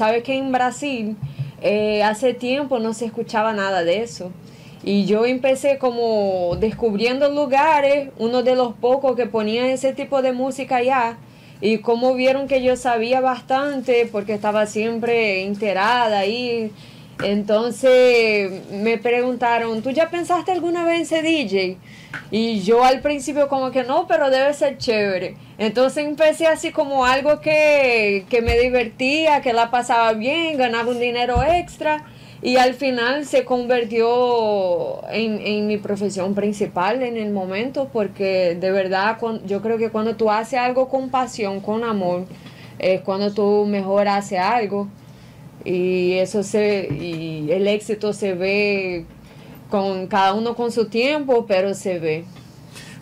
sabe que en Brasil eh, hace tiempo no se escuchaba nada de eso. Y yo empecé como descubriendo lugares, uno de los pocos que ponía ese tipo de música allá. Y como vieron que yo sabía bastante, porque estaba siempre enterada ahí. Entonces me preguntaron, ¿tú ya pensaste alguna vez en ser DJ? Y yo al principio como que no, pero debe ser chévere. Entonces empecé así como algo que, que me divertía, que la pasaba bien, ganaba un dinero extra y al final se convirtió en, en, mi profesión principal en el momento porque de verdad yo creo que cuando tú haces algo con pasión, con amor, es cuando tú mejor haces algo y eso se y el éxito se ve con cada uno con su tiempo, pero se ve.